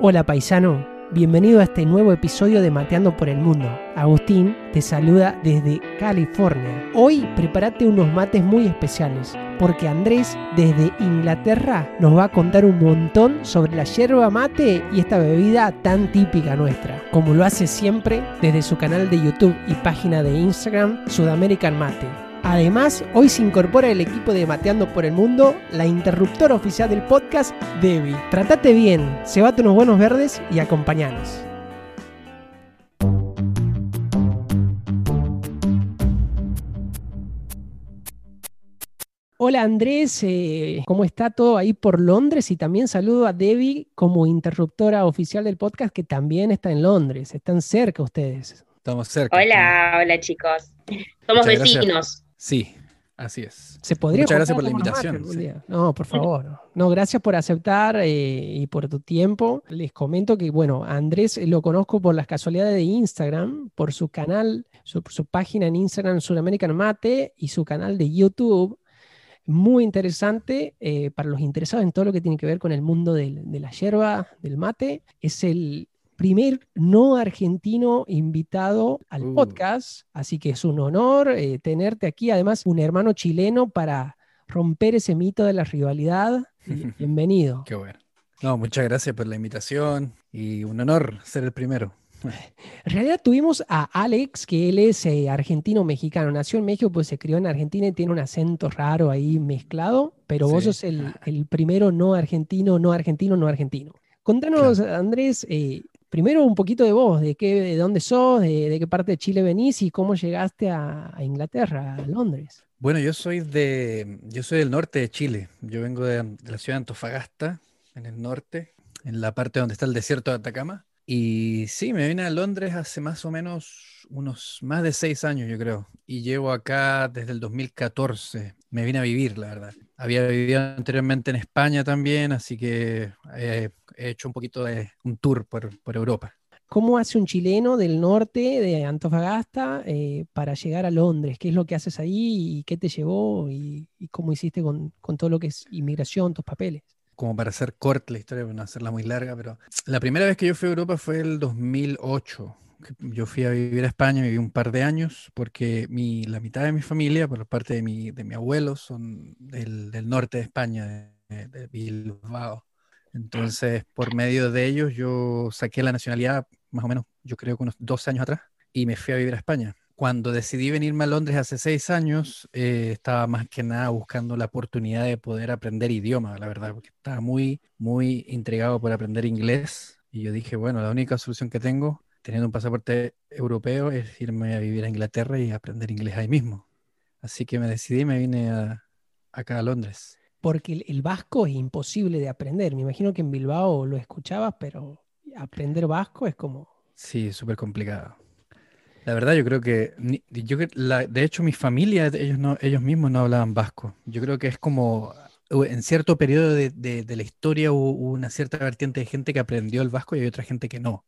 Hola paisano, bienvenido a este nuevo episodio de Mateando por el Mundo. Agustín te saluda desde California. Hoy prepárate unos mates muy especiales, porque Andrés desde Inglaterra nos va a contar un montón sobre la yerba mate y esta bebida tan típica nuestra, como lo hace siempre desde su canal de YouTube y página de Instagram Sudamerican Mate. Además, hoy se incorpora el equipo de Mateando por el Mundo, la interruptora oficial del podcast, Debbie. Tratate bien, cebate unos buenos verdes y acompañanos. Hola Andrés, eh, ¿cómo está todo ahí por Londres? Y también saludo a Debbie como interruptora oficial del podcast que también está en Londres. Están cerca ustedes. Estamos cerca. Hola, hola chicos. Somos Muchas gracias. Sí, así es. Se podría Muchas gracias por la invitación, sí. No, por favor. No, gracias por aceptar eh, y por tu tiempo. Les comento que, bueno, a Andrés lo conozco por las casualidades de Instagram, por su canal, su, su página en Instagram Sudamerican Mate y su canal de YouTube. Muy interesante eh, para los interesados en todo lo que tiene que ver con el mundo del- de la yerba, del mate. Es el primer no argentino invitado al Uh. podcast, así que es un honor eh, tenerte aquí. Además, un hermano chileno para romper ese mito de la rivalidad. Bienvenido. Qué bueno. No, muchas gracias por la invitación y un honor ser el primero. En realidad tuvimos a Alex, que él es eh, argentino-mexicano. Nació en México, pues se crió en Argentina y tiene un acento raro ahí mezclado, pero vos sos el, el primero no argentino, no argentino, no argentino. Contanos, Andrés, eh, primero un poquito de vos, de, qué, de dónde sos, de, qué parte de Chile venís y cómo llegaste a, Inglaterra, a Londres. Bueno, yo soy de, yo soy del norte de Chile. Yo vengo de la ciudad de Antofagasta, en el norte, en la parte donde está el desierto de Atacama. Y sí, me vine a Londres hace más o menos unos más de seis años, yo creo. Y llevo acá desde el 2014. Me vine a vivir, la verdad. Había vivido anteriormente en España también, así que eh, he hecho un poquito de un tour por, por Europa. ¿Cómo hace un chileno del norte, de Antofagasta, eh, para llegar a Londres? ¿Qué es lo que haces ahí y qué te llevó y, y cómo hiciste con, con todo lo que es inmigración, tus papeles? como para hacer corta la historia, para no hacerla muy larga, pero la primera vez que yo fui a Europa fue el 2008. Yo fui a vivir a España, viví un par de años, porque mi, la mitad de mi familia, por parte de mi, de mi abuelo, son del, del norte de España, de, de Bilbao. Entonces, por medio de ellos, yo saqué la nacionalidad más o menos, yo creo que unos dos años atrás, y me fui a vivir a España. Cuando decidí venirme a Londres hace seis años, eh, estaba más que nada buscando la oportunidad de poder aprender idioma, la verdad, porque estaba muy, muy intrigado por aprender inglés. Y yo dije, bueno, la única solución que tengo, teniendo un pasaporte europeo, es irme a vivir a Inglaterra y aprender inglés ahí mismo. Así que me decidí y me vine a- acá a Londres. Porque el, el vasco es imposible de aprender. Me imagino que en Bilbao lo escuchabas, pero aprender vasco es como... Sí, súper complicado. La verdad, yo creo que, yo la- de hecho, mi familia, ellos, no, ellos mismos no hablaban vasco. Yo creo que es como, en cierto periodo de, de- de la historia hubo una cierta vertiente de gente que aprendió el vasco y hay otra gente que no.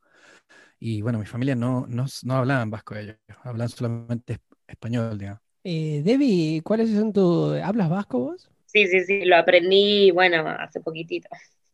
Y bueno, mi familia no, no, no hablaban vasco ellos, hablaban solamente es- español, digamos. Eh, Debbie, ¿cuáles son tus... ¿Hablas vasco vos? Sí, sí, sí, lo aprendí, bueno, hace poquitito,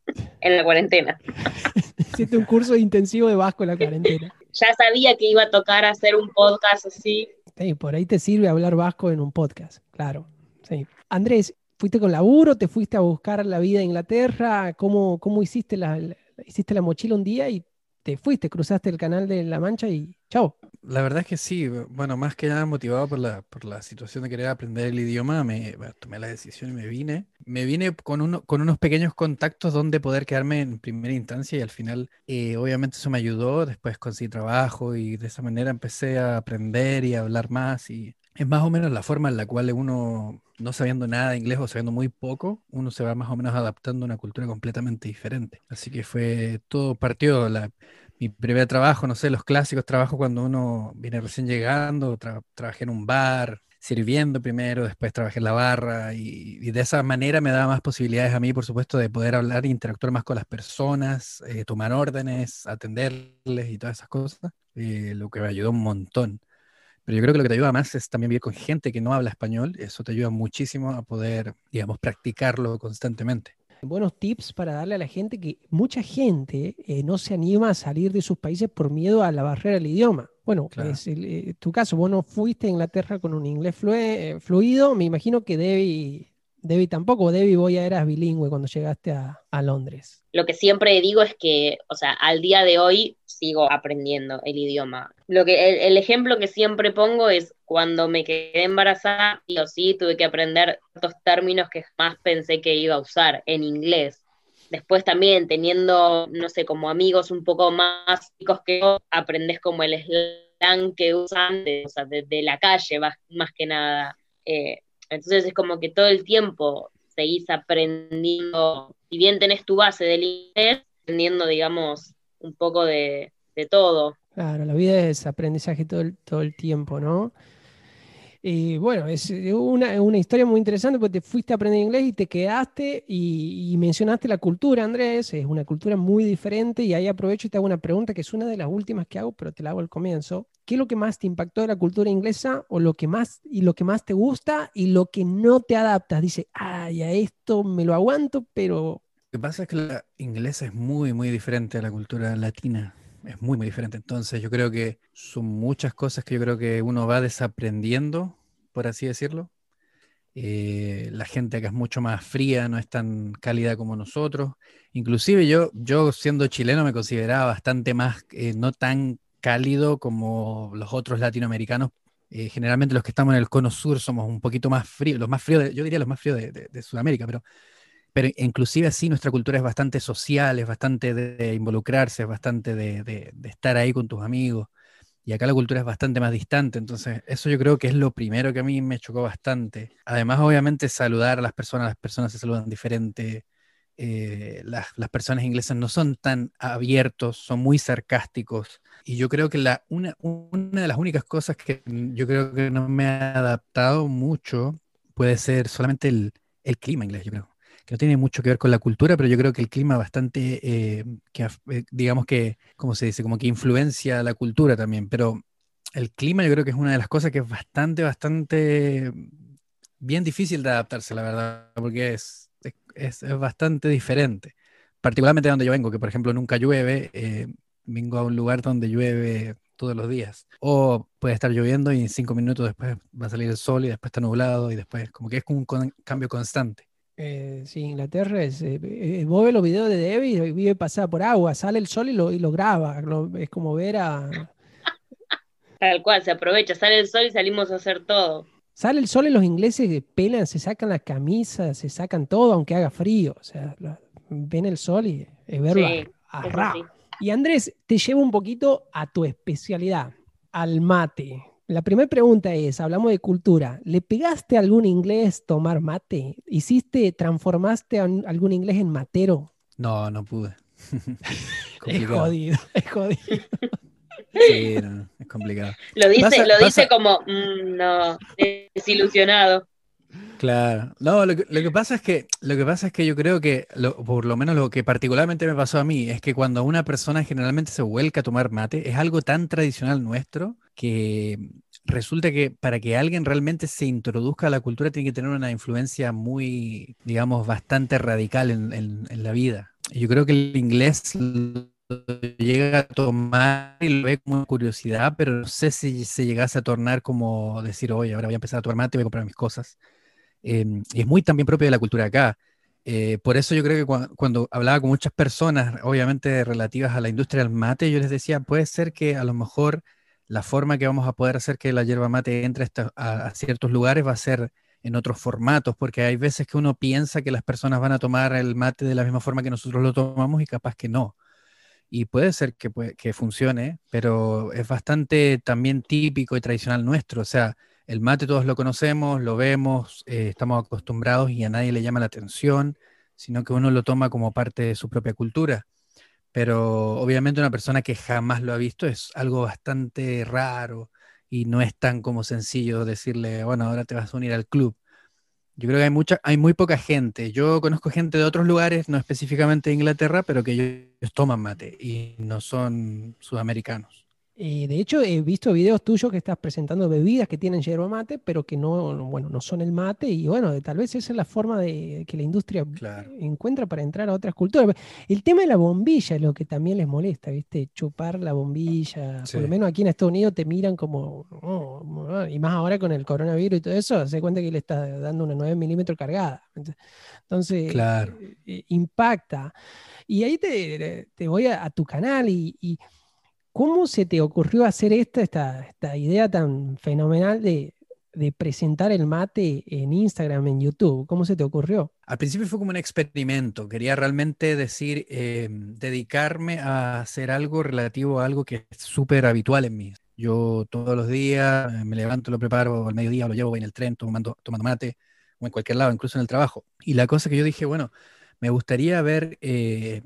en la cuarentena. Hiciste un curso intensivo de vasco en la cuarentena. Ya sabía que iba a tocar hacer un podcast así. Sí, por ahí te sirve hablar vasco en un podcast, claro. Sí. Andrés, ¿fuiste con laburo? ¿Te fuiste a buscar la vida en Inglaterra? ¿Cómo, cómo hiciste la, la- hiciste la mochila un día y te fuiste, cruzaste el canal de La Mancha y chao? La verdad es que sí, bueno, más que nada motivado por la, por la situación de querer aprender el idioma, me bueno, tomé la decisión y me vine. Me vine con, uno, con unos pequeños contactos donde poder quedarme en primera instancia y al final, eh, obviamente eso me ayudó, después conseguí trabajo y de esa manera empecé a aprender y a hablar más y es más o menos la forma en la cual uno, no sabiendo nada de inglés o sabiendo muy poco, uno se va más o menos adaptando a una cultura completamente diferente. Así que fue todo partió la, mi primer trabajo, no sé, los clásicos trabajos cuando uno viene recién llegando, tra- trabajé en un bar, sirviendo primero, después trabajé en la barra y, de esa manera me daba más posibilidades a mí, por supuesto, de poder hablar e interactuar más con las personas, eh, tomar órdenes, atenderles y todas esas cosas, eh, lo que me ayudó un montón. Pero yo creo que lo que te ayuda más es también vivir con gente que no habla español, eso te ayuda muchísimo a poder, digamos, practicarlo constantemente. buenos tips para darle a la gente que mucha gente eh, no se anima a salir de sus países por miedo a la barrera del idioma. Bueno, es eh, tu caso, vos no fuiste a Inglaterra con un inglés eh, fluido, me imagino que Debbie, Debbie tampoco, Debbie vos ya eras bilingüe cuando llegaste a, a, Londres. Lo que siempre digo es que, o sea, al día de hoy sigo aprendiendo el idioma. Lo que, el, ejemplo que siempre pongo es cuando me quedé embarazada, o sí tuve que aprender estos términos que jamás pensé que iba a usar en inglés. Después también teniendo, no sé, como amigos un poco más chicos que yo, aprendes como el slang que usan de, o sea, de, la calle más, más que nada. Eh, entonces es como que todo el tiempo seguís aprendiendo, si bien tenés tu base del inglés, aprendiendo, digamos, un poco de, de todo. Claro, la vida es aprendizaje todo el, todo el tiempo, ¿no? Y bueno, es una, una, historia muy interesante porque te fuiste a aprender inglés y te quedaste y, mencionaste la cultura, Andrés. Es una cultura muy diferente y ahí aprovecho y te hago una pregunta que es una de las últimas que hago, pero te la hago al comienzo. ¿Qué es lo que más te impactó de la cultura inglesa o lo que más y lo que más te gusta y lo que no te adaptas? Dice, ay, a esto me lo aguanto, pero... Que pasa es que la inglesa es muy, muy diferente a la cultura latina es muy, muy diferente. Entonces yo creo que son muchas cosas que yo creo que uno va desaprendiendo, por así decirlo. Eh, la gente acá es mucho más fría, no es tan cálida como nosotros. Inclusive yo, yo siendo chileno me consideraba bastante más, eh, no tan cálido como los otros latinoamericanos. Eh, generalmente los que estamos en el cono sur somos un poquito más fríos, los más fríos, yo diría los más fríos de, de Sudamérica, pero pero inclusive así nuestra cultura es bastante social, es bastante de, involucrarse, es bastante de, estar ahí con tus amigos. Y acá la cultura es bastante más distante, entonces eso yo creo que es lo primero que a mí me chocó bastante. Además, obviamente, saludar a las personas, las personas se saludan diferente. Eh, las, personas inglesas no son tan abiertos, son muy sarcásticos. Y yo creo que la, una, de las únicas cosas que yo creo que no me ha adaptado mucho puede ser solamente el, el clima inglés, yo creo no tiene mucho que ver con la cultura, pero yo creo que el clima bastante, eh, que, eh, digamos que, ¿cómo se dice? Como que influencia la cultura también, pero el clima yo creo que es una de las cosas que es bastante, bastante bien difícil de adaptarse, la verdad, porque es, es, es bastante diferente. Particularmente de donde yo vengo, que por ejemplo nunca llueve, eh, vengo a un lugar donde llueve todos los días. O puede estar lloviendo y cinco minutos después va a salir el sol y después está nublado y después como que es un cambio constante. Eh, sí, Inglaterra es. Eh, eh los videos de Debbie y vive pasada por agua, sale el sol y lo, y lo graba. es como ver a. Tal cual, se aprovecha, sale el sol y salimos a hacer todo. Sale el sol y los ingleses pelan, se sacan la camisa, se sacan todo, aunque haga frío. O sea, ven el sol y es verlo a, Y Andrés, te llevo un poquito a tu especialidad, al mate. La primera pregunta es, hablamos de cultura, ¿le pegaste algún inglés tomar mate? ¿Hiciste, transformaste algún inglés en matero? No, no pude. es jodido, es jodido. Sí, es complicado. Lo dice, lo dice como, mm, no, desilusionado. Claro. No, lo que, pasa es que lo que pasa es que yo creo que por lo menos lo que particularmente me pasó a mí es que cuando una persona generalmente se vuelca a tomar mate es algo tan tradicional nuestro que resulta que para que alguien realmente se introduzca a la cultura tiene que tener una influencia muy, digamos, bastante radical en, la vida. yo creo que el inglés llega a tomar y lo ve como curiosidad, pero no sé si se llegase a tornar como decir, oye, ahora voy a empezar a tomar mate y voy a comprar mis cosas. Em, y es muy también propio de la cultura acá. Eh, por eso yo creo que cuando, hablaba con muchas personas, obviamente relativas a la industria del mate, yo les decía, puede ser que a lo mejor la forma que vamos a poder hacer que la hierba mate entre a, ciertos lugares va a ser en otros formatos, porque hay veces que uno piensa que las personas van a tomar el mate de la misma forma que nosotros lo tomamos y capaz que no. Y puede ser que, que funcione, pero es bastante también típico y tradicional nuestro. O sea, el mate todos lo conocemos, lo vemos, eh, estamos acostumbrados y a nadie le llama la atención, sino que uno lo toma como parte de su propia cultura. Pero obviamente una persona que jamás lo ha visto es algo bastante raro y no es tan como sencillo decirle, bueno, ahora te vas a unir al club. Yo creo que hay mucha, hay muy poca gente. Yo conozco gente de otros lugares, no específicamente de Inglaterra, pero que ellos toman mate y no son sudamericanos. Eh, de hecho, he visto videos tuyos que estás presentando bebidas que tienen yerba mate, pero que no, bueno, no son el mate. Y bueno, tal vez esa es la forma de que la industria encuentra para entrar a otras culturas. El tema de la bombilla es lo que también les molesta, ¿viste? Chupar la bombilla. Por lo menos aquí en Estados Unidos te miran como, oh, y más ahora con el coronavirus y todo eso, se cuenta que le está dando una 9 milímetros cargada. Entonces, claro. Eh, impacta. Y ahí te, voy a, tu canal y ¿Cómo se te ocurrió hacer esta, esta, idea tan fenomenal de, presentar el mate en Instagram, en YouTube? ¿Cómo se te ocurrió? Al principio fue como un experimento. Quería realmente decir, eh, dedicarme a hacer algo relativo a algo que es súper habitual en mí. Yo todos los días me levanto, lo preparo, al mediodía lo llevo, voy en el tren tomando, tomando mate, o en cualquier lado, incluso en el trabajo. Y la cosa que yo dije, bueno, me gustaría ver eh,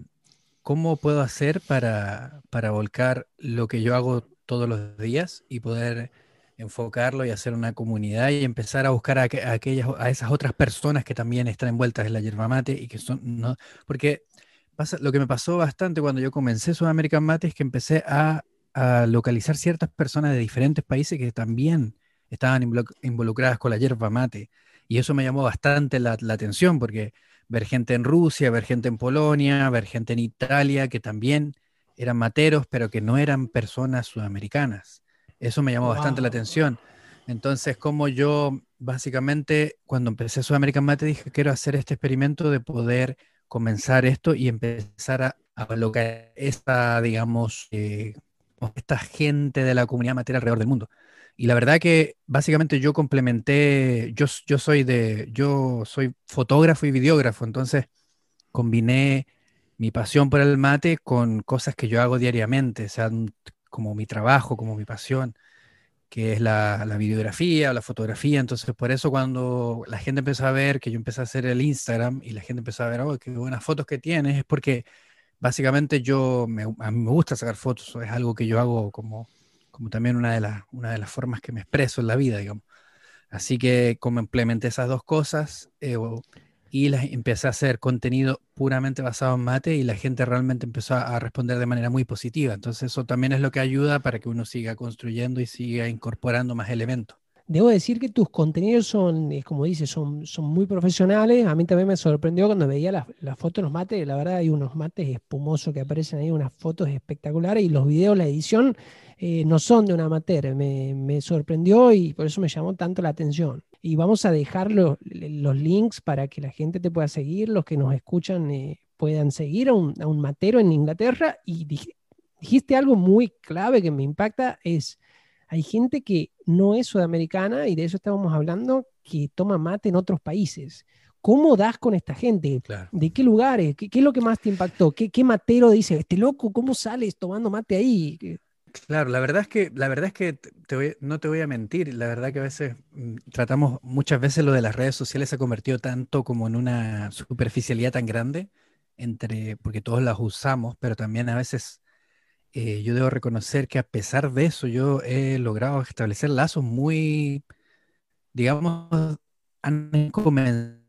¿cómo puedo hacer para, volcar lo que yo hago todos los días y poder enfocarlo y hacer una comunidad y empezar a buscar a, aquellas, a esas otras personas que también están envueltas en la yerba mate y que son, no, porque pasa, lo que me pasó bastante cuando yo comencé Sudamerican Mate es que empecé a, localizar ciertas personas de diferentes países que también estaban involucradas con la yerba mate. Y eso me llamó bastante la, la atención porque ver gente en Rusia, ver gente en Polonia, ver gente en Italia que también eran materos, pero que no eran personas sudamericanas. Eso me llamó bastante la atención. Entonces, como yo básicamente cuando empecé Sudamerican Mate dije, quiero hacer este experimento de poder comenzar esto y empezar a, a colocar esta, digamos, eh, esta gente de la comunidad matera alrededor del mundo. Y la verdad que básicamente yo complementé, yo, yo soy de, yo soy fotógrafo y videógrafo, entonces combiné mi pasión por el mate con cosas que yo hago diariamente, o como mi trabajo, como mi pasión, que es la, la videografía, la fotografía. Entonces, por eso cuando la gente empezó a ver que yo empecé a hacer el Instagram y la gente empezó a ver, oh, qué buenas fotos que tienes, es porque básicamente yo, a mí me gusta sacar fotos, es algo que yo hago como como también una de, las, una de las formas que me expreso en la vida, digamos. Así que complementé esas dos cosas eh, y las, empecé a hacer contenido puramente basado en mate y la gente realmente empezó a, responder de manera muy positiva. Entonces eso también es lo que ayuda para que uno siga construyendo y siga incorporando más elementos. Debo decir que tus contenidos son, como dices, son, son muy profesionales. A mí también me sorprendió cuando veía las, las fotos los mates. La verdad hay unos mates espumosos que aparecen ahí, unas fotos espectaculares y los videos, la edición eh, no son de una amateur. Me, sorprendió y por eso me llamó tanto la atención. Y vamos a dejar los, links para que la gente te pueda seguir, los que nos escuchan eh, puedan seguir a un, matero en Inglaterra. Y dijiste algo muy clave que me impacta, es, hay gente que no es sudamericana, y de eso estábamos hablando, que toma mate en otros países. ¿Cómo das con esta gente? ¿De qué lugares? ¿Qué, es lo que más te impactó? ¿Qué, ¿Qué, matero dice, este loco, cómo sales tomando mate ahí? Claro, la verdad es que, la verdad es que no te voy a mentir, la verdad que a veces mm, tratamos, muchas veces lo de las redes sociales se ha convertido tanto como en una superficialidad tan grande, entre, porque todos las usamos, pero también a veces eh, yo debo reconocer que a pesar de eso yo he logrado establecer lazos muy, digamos, han comenzado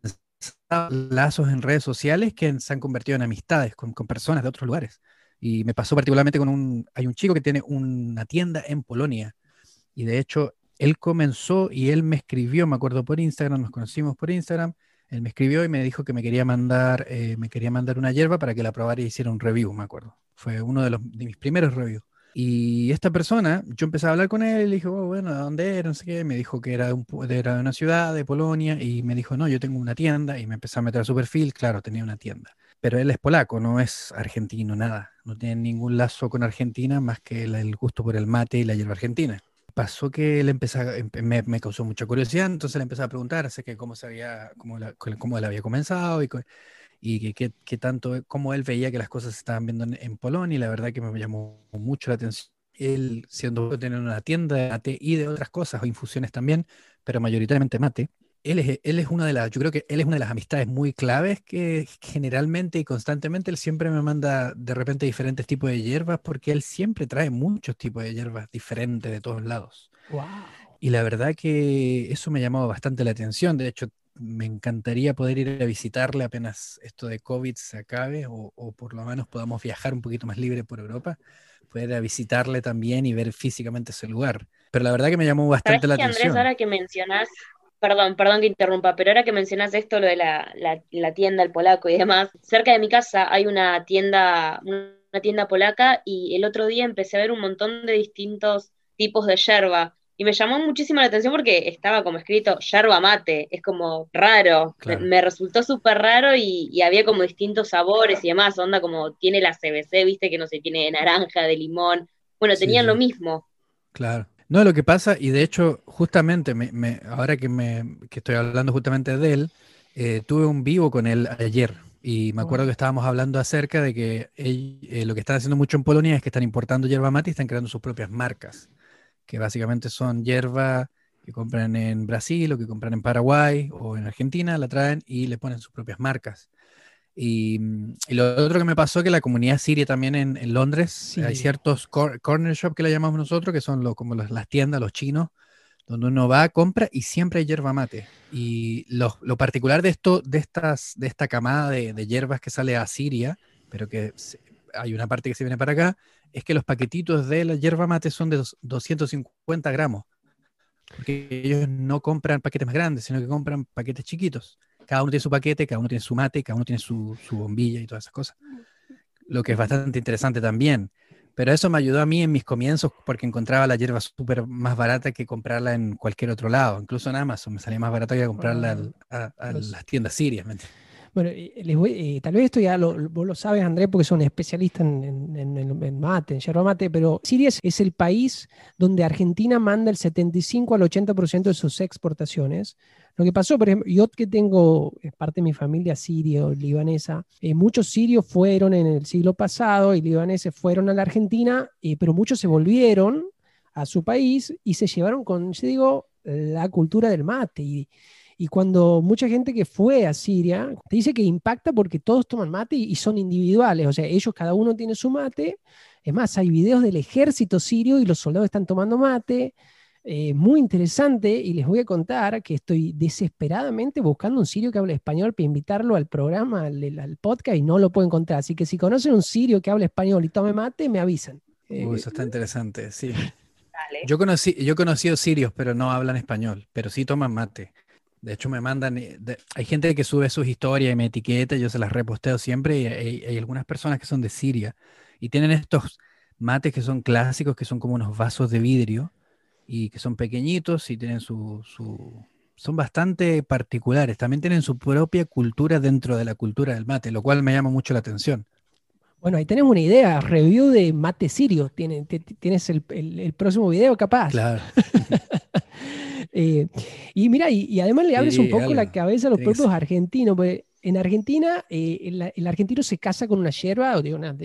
lazos en redes sociales que se han convertido en amistades con personas de otros lugares. Y me pasó particularmente con un, hay un chico que tiene una tienda en Polonia. Y de hecho, él comenzó y él me escribió, me acuerdo por Instagram, nos conocimos por Instagram. Él me escribió y me dijo que me quería mandar, eh, me quería mandar una hierba para que la probara y hiciera un review, me acuerdo. Fue uno de, mis primeros reviews. Y esta persona, yo empecé a hablar con él y le dije, oh, bueno, ¿de dónde era? No sé qué. Me dijo que era de, un, era de una ciudad, de Polonia, y me dijo, no, yo tengo una tienda. Y me empecé a meter su perfil, claro, tenía una tienda pero él es polaco, no es argentino, nada. No tiene ningún lazo con Argentina más que el, gusto por el mate y la hierba argentina. Pasó que él empezó, me, me, causó mucha curiosidad, entonces le empecé a preguntar, sé que cómo, sabía, cómo, cómo él había comenzado y, y qué, qué tanto, cómo él veía que las cosas se estaban viendo en, Polonia y la verdad que me llamó mucho la atención. Él, siendo tener una tienda de mate y de otras cosas, o infusiones también, pero mayoritariamente mate, él es, él es una de las, yo creo que él es una de las amistades muy claves que generalmente y constantemente él siempre me manda de repente diferentes tipos de hierbas porque él siempre trae muchos tipos de hierbas diferentes de todos lados. Y la verdad que eso me llamó bastante la atención. De hecho, me encantaría poder ir a visitarle apenas esto de COVID se acabe o, o por lo menos podamos viajar un poquito más libre por Europa poder visitarle también y ver físicamente ese lugar. Pero la verdad que me llamó bastante la atención. Andrés, ahora que mencionás, perdón, perdón que interrumpa, pero ahora que mencionás esto, lo de la, la, tienda, el polaco y demás, cerca de mi casa hay una tienda, una tienda polaca y el otro día empecé a ver un montón de distintos tipos de yerba. Y me llamó muchísimo la atención porque estaba como escrito yerba mate, es como raro, me, resultó súper raro y, había como distintos sabores y demás, onda como tiene la CBC, viste que no sé, tiene de naranja, de limón, bueno, tenían lo mismo. Claro. No, lo que pasa, y de hecho, justamente, me, ahora que, me, que estoy hablando justamente de él, eh, tuve un vivo con él ayer, y me acuerdo que estábamos hablando acerca de que eh, lo que están haciendo mucho en Polonia es que están importando yerba mate y están creando sus propias marcas que básicamente son hierba que compran en Brasil o que compran en Paraguay o en Argentina, la traen y le ponen sus propias marcas. Y, lo otro que me pasó que la comunidad siria también en, Londres, hay ciertos corner shop que le llamamos nosotros, que son como las, tiendas, los chinos, donde uno va, compra y siempre hay hierba mate. Y lo, particular de esto, de, estas, de esta camada de, de hierbas que sale a Siria, pero que hay una parte que se viene para acá, es que los paquetitos de la yerba mate son de 250 gramos. Porque ellos no compran paquetes más grandes, sino que compran paquetes chiquitos. Cada uno tiene su paquete, cada uno tiene su mate, cada uno tiene su, bombilla y todas esas cosas. Lo que es bastante interesante también. Pero eso me ayudó a mí en mis comienzos porque encontraba la hierba súper más barata que comprarla en cualquier otro lado. Incluso en Amazon me salía más barato que comprarla ah, a, las tiendas sirias. Bueno, les voy, eh, tal vez esto ya lo, vos lo sabes, Andrés, porque son especialistas en, en, mate, en yerba mate, pero Siria es el país donde Argentina manda el 75 al 80% de sus exportaciones. Lo que pasó, por ejemplo, yo que tengo parte de mi familia siria libanesa, eh, muchos sirios fueron en el siglo pasado y libaneses fueron a la Argentina, eh, pero muchos se volvieron a su país y se llevaron con, yo digo, la cultura del mate. Y, y cuando mucha gente que fue a Siria te dice que impacta porque todos toman mate y, son individuales, o sea, ellos cada uno tiene su mate. Es más, hay videos del ejército sirio y los soldados están tomando mate. Eh, muy interesante y les voy a contar que estoy desesperadamente buscando un sirio que hable español para invitarlo al programa, al, podcast y no lo puedo encontrar. Así que si conocen un sirio que hable español y tome mate, me avisan. eso está interesante, sí. Yo, conocí, yo he conocido sirios, pero no hablan español, pero sí toman mate. De hecho, me mandan, eh, hay gente que sube sus historias y me etiqueta, yo se las reposteo siempre, y hay, algunas personas que son de Siria y tienen estos mates que son clásicos, que son como unos vasos de vidrio y que son pequeñitos y tienen su, son bastante particulares. También tienen su propia cultura dentro de la cultura del mate, lo cual me llama mucho la atención. Bueno, ahí tenemos una idea, review de mate sirio. Tienes, tienes el, el próximo video capaz. Claro. Eh, y mira, y, además le abres un poco la cabeza a los propios argentinos, porque en Argentina eh, el, argentino se casa con una yerba, o de una,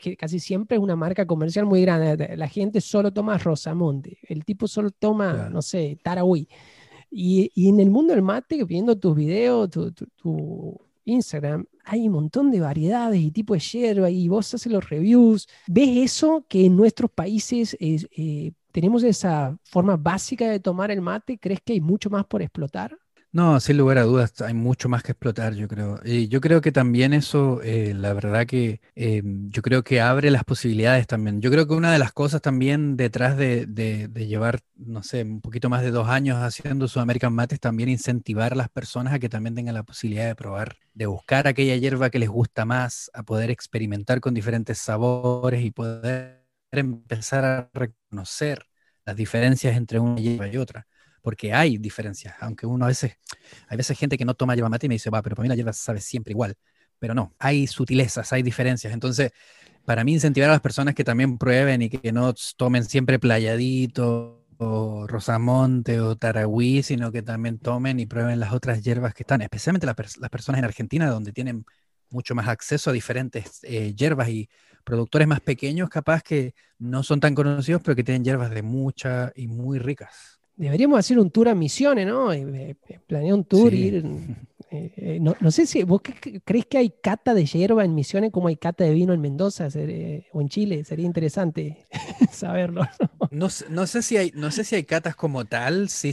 que casi siempre es una marca comercial muy grande. La gente solo toma Rosamonte, el tipo solo toma, no sé, Tarahui. Y, y, en el mundo del mate, viendo tus videos, tu, Instagram, hay un montón de variedades y tipos de yerba y vos haces los reviews. ¿Ves eso que en nuestros países es, eh, ¿Tenemos esa forma básica de tomar el mate? ¿Crees que hay mucho más por explotar? No, sin lugar a dudas, hay mucho más que explotar, yo creo. Y yo creo que también eso, eh, la verdad que eh, yo creo que abre las posibilidades también. Yo creo que una de las cosas también detrás de, llevar, no sé, un poquito más de dos años haciendo su American Mate es también incentivar a las personas a que también tengan la posibilidad de probar, de buscar aquella hierba que les gusta más, a poder experimentar con diferentes sabores y poder empezar a reconocer las diferencias entre una hierba y otra, porque hay diferencias, aunque uno a veces, hay veces gente que no toma yerba mate y me dice, va, pero para mí la hierba sabe siempre igual, pero no, hay sutilezas, hay diferencias, entonces para mí incentivar a las personas que también prueben y que no tomen siempre playadito o rosamonte o taragüí, sino que también tomen y prueben las otras hierbas que están, especialmente las, personas en Argentina, donde tienen mucho más acceso a diferentes eh, hierbas y productores más pequeños, capaz que no son tan conocidos, pero que tienen hierbas de mucha y muy ricas. Deberíamos hacer un tour a Misiones, ¿no? Eh, eh, planear un tour, ir. Eh, no, sé si vos crees que hay cata de hierba en Misiones como hay cata de vino en Mendoza o en Chile. Sería interesante saberlo. ¿no? No, sé si hay, no sé si hay catas como tal. Sí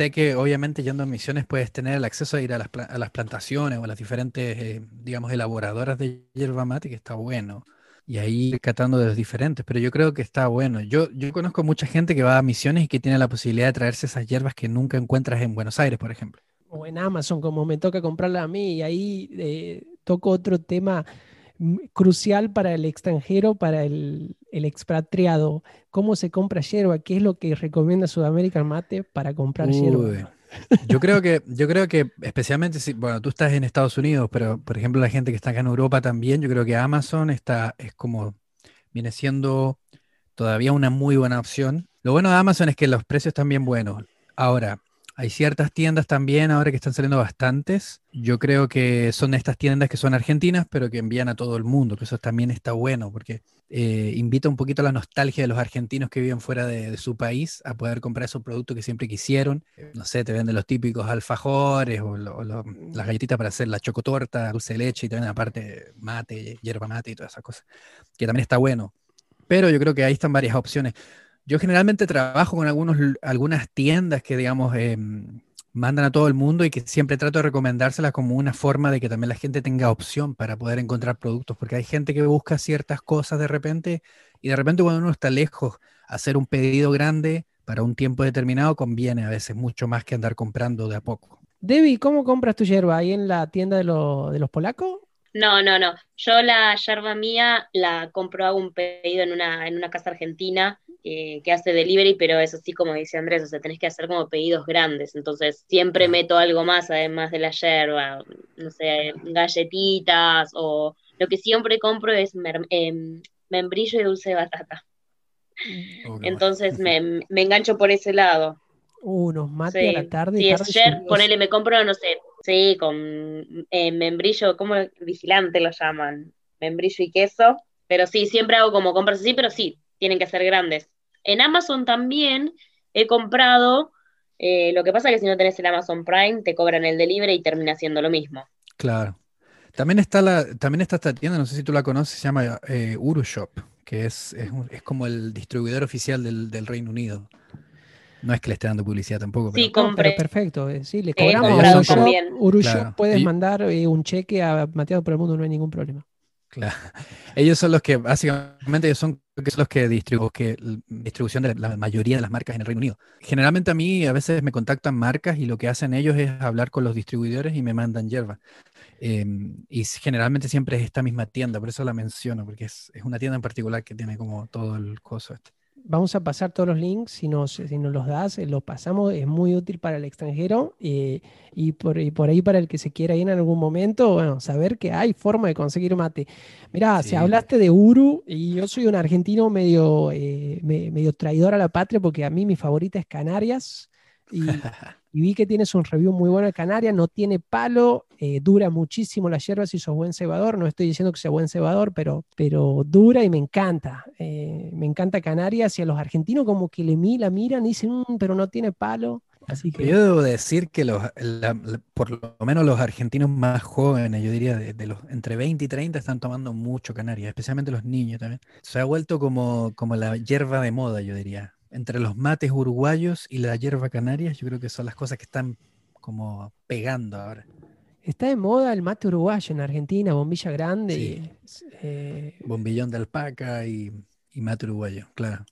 sé que obviamente yendo a Misiones puedes tener el acceso a ir a las, plantaciones o a las diferentes, digamos, elaboradoras de hierba mate, que está bueno y ahí catando de los diferentes, pero yo creo que está bueno. Yo, yo conozco mucha gente que va a misiones y que tiene la posibilidad de traerse esas hierbas que nunca encuentras en Buenos Aires, por ejemplo. O en Amazon, como me toca comprarla a mí, y ahí eh, toco otro tema crucial para el extranjero, para el, el, expatriado. ¿Cómo se compra hierba? ¿Qué es lo que recomienda Sudamérica Mate para comprar hierba? Yo creo que, yo creo que especialmente si, bueno, tú estás en Estados Unidos, pero por ejemplo la gente que está acá en Europa también, yo creo que Amazon está, es como, viene siendo todavía una muy buena opción. Lo bueno de Amazon es que los precios están bien buenos. Ahora, hay ciertas tiendas también ahora que están saliendo bastantes. Yo creo que son estas tiendas que son argentinas, pero que envían a todo el mundo, que eso también está bueno, porque eh, invita un poquito a la nostalgia de los argentinos que viven fuera de, su país a poder comprar esos productos que siempre quisieron. No sé, te venden los típicos alfajores o, las galletitas para hacer la chocotorta, dulce de leche y también aparte mate, hierba mate y todas esas cosas, que también está bueno. Pero yo creo que ahí están varias opciones. Yo generalmente trabajo con algunos, algunas tiendas que, digamos, em, mandan a todo el mundo y que siempre trato de recomendárselas como una forma de que también la gente tenga opción para poder encontrar productos, porque hay gente que busca ciertas cosas de repente y de repente cuando uno está lejos, hacer un pedido grande para un tiempo determinado conviene a veces mucho más que andar comprando de a poco. Debbie, ¿cómo compras tu hierba? ¿Ahí en la tienda de, de los polacos? No, no, no. Yo la yerba mía la compro, hago un pedido en una, en una casa argentina eh, que hace delivery, pero eso sí, como dice Andrés, o sea, tenés que hacer como pedidos grandes. Entonces, siempre meto algo más además de la yerba, no sé, galletitas o lo que siempre compro es em, membrillo y dulce de batata. Mm. Entonces, me, engancho por ese lado. unos mates a la tarde. Sí, ayer, ponele, me compro, no sé, Sí, con eh, membrillo, como vigilante lo llaman, membrillo y queso. Pero sí, siempre hago como compras así, pero sí, tienen que ser grandes. En Amazon también he comprado, eh, lo que pasa es que si no tenés el Amazon Prime, te cobran el delivery y termina siendo lo mismo. Claro. También está, la, también está esta tienda, no sé si tú la conoces, se llama eh, Urushop, que es, es, como el distribuidor oficial del, del Reino Unido. No es que le esté dando publicidad tampoco. Sí, compré. perfecto. Eh, sí, le cobramos. Urushop, puedes mandar eh, un cheque a Mateado por el Mundo, no hay ningún problema. Claro. Ellos son los que, básicamente, ellos son, los que distribuyen que, distribución de la mayoría de las marcas en el Reino Unido. Generalmente a mí a veces me contactan marcas y lo que hacen ellos es hablar con los distribuidores y me mandan hierba. Em, y generalmente siempre es esta misma tienda, por eso la menciono, porque es, es una tienda en particular que tiene como todo el coso este vamos a pasar todos los links, si nos, si nos los das, eh, los pasamos, es muy útil para el extranjero eh, y, por, por, ahí para el que se quiera ir en algún momento, bueno, saber que hay forma de conseguir mate. Mirá, si hablaste de Uru, y yo soy un argentino medio, eh, medio traidor a la patria porque a mí mi favorita es Canarias. Y, y vi que tienes un review muy bueno de Canarias, no tiene palo, eh, dura muchísimo la hierba si sos buen cebador, no estoy diciendo que sea buen cebador, pero, pero dura y me encanta, eh, me encanta Canarias y a los argentinos como que le la miran y dicen, mm, pero no tiene palo. Así que... Yo debo decir que los, por lo menos los argentinos más jóvenes, yo diría de, los entre 20 y 30 están tomando mucho Canarias, especialmente los niños también. Se ha vuelto como, como la hierba de moda, yo diría entre los mates uruguayos y la hierba canaria, yo creo que son las cosas que están como pegando ahora. Está de moda el mate uruguayo en Argentina, bombilla grande. Eh, Bombillón de alpaca y, mate uruguayo, claro.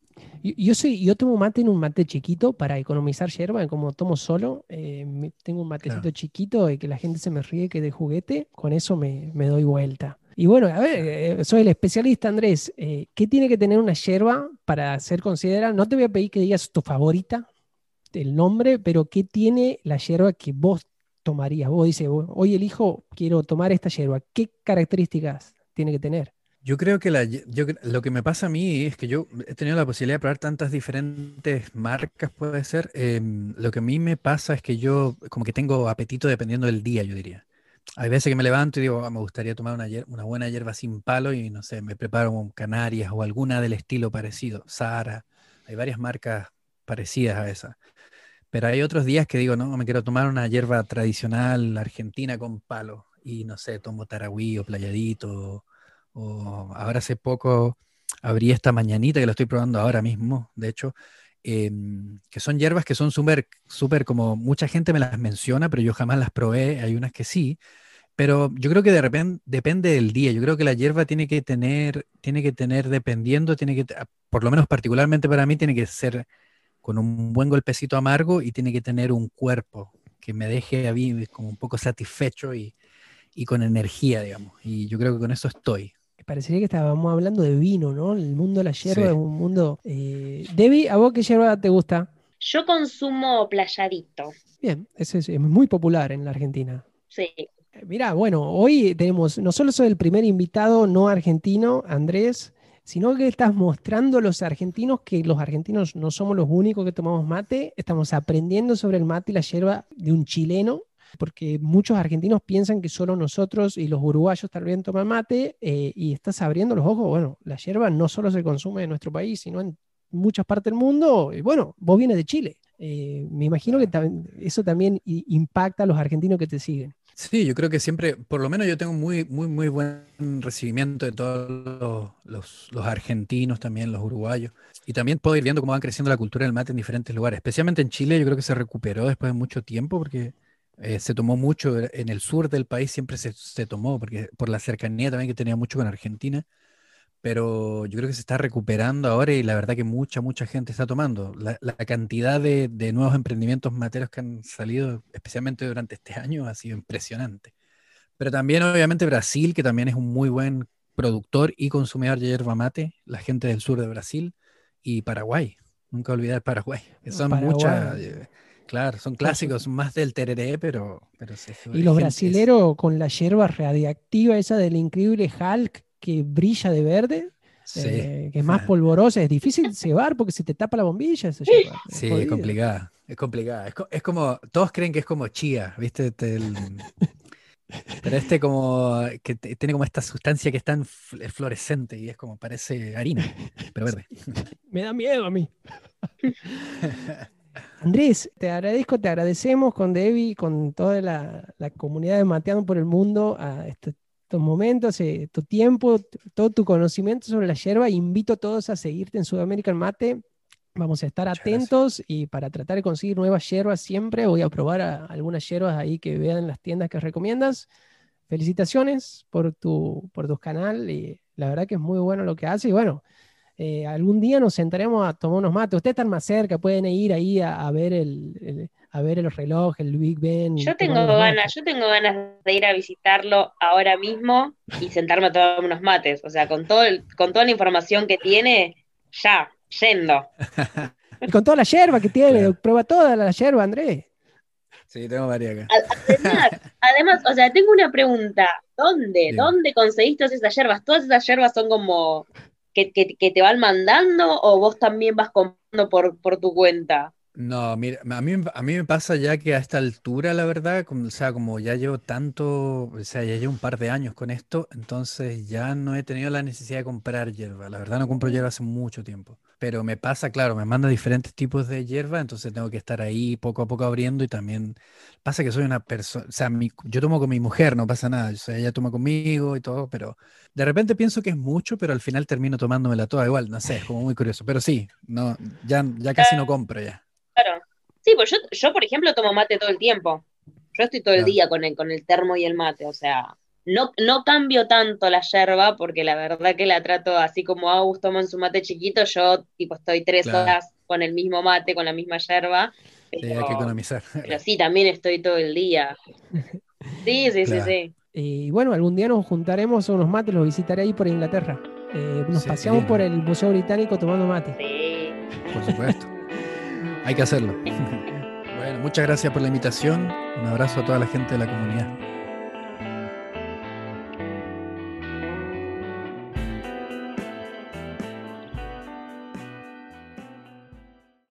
Yo, soy, yo tomo mate en un mate chiquito para economizar hierba, como tomo solo. Eh, tengo un matecito chiquito y que la gente se me ríe que de juguete, con eso me, me doy vuelta. Y bueno, a ver, eh, soy el especialista, Andrés. Eh, ¿Qué tiene que tener una yerba para ser considerada? No te voy a pedir que digas tu favorita, el nombre, pero ¿qué tiene la yerba que vos tomarías? Vos dices, hoy elijo, quiero tomar esta yerba. ¿Qué características tiene que tener? Yo creo que lo que me pasa a mí es que yo he tenido la posibilidad de probar tantas diferentes marcas, puede ser. Em, lo que a mí me pasa es que yo como que tengo apetito dependiendo del día, yo diría. Hay veces que me levanto y digo, ah, me gustaría tomar una, una, buena hierba sin palo y no sé, me preparo un Canarias o alguna del estilo parecido, Sara. Hay varias marcas parecidas a esa. Pero hay otros días que digo, no, me quiero tomar una hierba tradicional argentina con palo y no sé, tomo tarahui o playadito. O, ahora hace poco abrí esta mañanita que la estoy probando ahora mismo, de hecho, Em, que son hierbas que son súper, como mucha gente me las menciona, pero yo jamás las probé, hay unas que sí, pero yo creo que de repente depende del día. Yo creo que la hierba tiene que tener, tiene que tener, dependiendo, tiene que, por lo menos particularmente para mí, tiene que ser con un buen golpecito amargo y tiene que tener un cuerpo que me deje a mí como un poco satisfecho y, y con energía, digamos. Y yo creo que con eso estoy. Parecería que estábamos hablando de vino, ¿no? El mundo de la hierba es un mundo... Eh... Debbie, ¿a vos qué hierba te gusta? Yo consumo playadito. Bien, ese es muy popular en la Argentina. Sí. Mira, bueno, hoy tenemos, no solo soy el primer invitado no argentino, Andrés, sino que estás mostrando a los argentinos que los argentinos no somos los únicos que tomamos mate, estamos aprendiendo sobre el mate y la yerba de un chileno, porque muchos argentinos piensan que solo nosotros y los uruguayos también toman mate, eh, y estás abriendo los ojos, bueno, la yerba no solo se consume en nuestro país, sino en muchas partes del mundo, y bueno, vos vienes de Chile. Eh, me imagino que eso también impacta a los argentinos que te siguen. Sí, yo creo que siempre, por lo menos yo tengo muy, muy, muy buen recibimiento de todos los, argentinos también, los uruguayos. Y también puedo ir viendo cómo van creciendo la cultura del mate en diferentes lugares. Especialmente en Chile, yo creo que se recuperó después de mucho tiempo porque eh, se tomó mucho. En el sur del país siempre se, se, tomó, porque por la cercanía también que tenía mucho con Argentina pero yo creo que se está recuperando ahora y la verdad que mucha, mucha gente está tomando. La, cantidad de, nuevos emprendimientos materos que han salido, especialmente durante este año, ha sido impresionante. Pero también, obviamente, Brasil, que también es un muy buen productor y consumidor de yerba mate, la gente del sur de Brasil, y Paraguay. Nunca olvidar Paraguay. son muchas. Claro, son clásicos más del tereré, pero. pero y los brasileros con la yerba radiactiva esa del increíble Hulk que brilla de verde, eh, que es más polvorosa, es difícil cebar porque se te tapa la bombilla. sí, es complicada, es complicada. Es, como, todos creen que es como chía, ¿viste? pero este como, que tiene como esta sustancia que es tan fluorescente y es como, parece harina, pero verde. Me da miedo a mí. Andrés, te agradezco, te agradecemos con Debbie, con toda la, comunidad de Mateando por el Mundo, a este estos momentos, eh, tu tiempo, todo tu conocimiento sobre la yerba. Invito a todos a seguirte en Sudamerican Mate. Vamos a estar atentos y para tratar de conseguir nuevas hierbas siempre voy a probar algunas hierbas ahí que vean en las tiendas que recomiendas. Felicitaciones por tu, por tu canal y la verdad que es muy bueno lo que hace y bueno, eh, algún día nos sentaremos a tomar unos mates. Ustedes están más cerca, pueden ir ahí a, ver el, a ver el reloj, el Big Ben. Yo tengo ganas, yo tengo ganas de ir a visitarlo ahora mismo y sentarme a tomar unos mates. O sea, con todo con toda la información que tiene, ya, yendo. y con toda la yerba que tiene, prueba toda la yerba, Andrés. Sí, tengo varias acá. Además, además, o sea, tengo una pregunta. ¿Dónde? ¿Dónde conseguiste todas esas yerbas? ¿Todas esas yerbas son como que, que, te van mandando o vos también vas comprando por, por tu cuenta? No, mira, a mí, a mí me pasa ya que a esta altura, la verdad, como, o sea, como ya llevo tanto, o sea, ya llevo un par de años con esto, entonces ya no he tenido la necesidad de comprar hierba. La verdad no compro hierba hace mucho tiempo. Pero me pasa, claro, me manda diferentes tipos de hierba, entonces tengo que estar ahí poco a poco abriendo y también pasa que soy una persona, o sea, yo tomo con mi mujer, no pasa nada, o sea, ella toma conmigo y todo, pero de repente pienso que es mucho, pero al final termino tomándomela toda igual, no sé, es como muy curioso. Pero sí, no, ya, ya casi no compro ya. Claro. Sí, pues yo, yo, por ejemplo, tomo mate todo el tiempo. Yo estoy todo el día con el, con el termo y el mate, o sea, no, no cambio tanto la yerba porque la verdad que la trato así como Agus toma en su mate chiquito, yo tipo estoy tres horas con el mismo mate, con la misma yerba. sí, hay que economizar. Pero sí, también estoy todo el día. Sí, sí, sí, sí. Y bueno, algún día nos juntaremos a unos mates, los visitaré ahí por Inglaterra. Eh, nos paseamos por el Museo Británico tomando mate. Sí. Por supuesto. Hay que hacerlo. bueno, muchas gracias por la invitación. Un abrazo a toda la gente de la comunidad.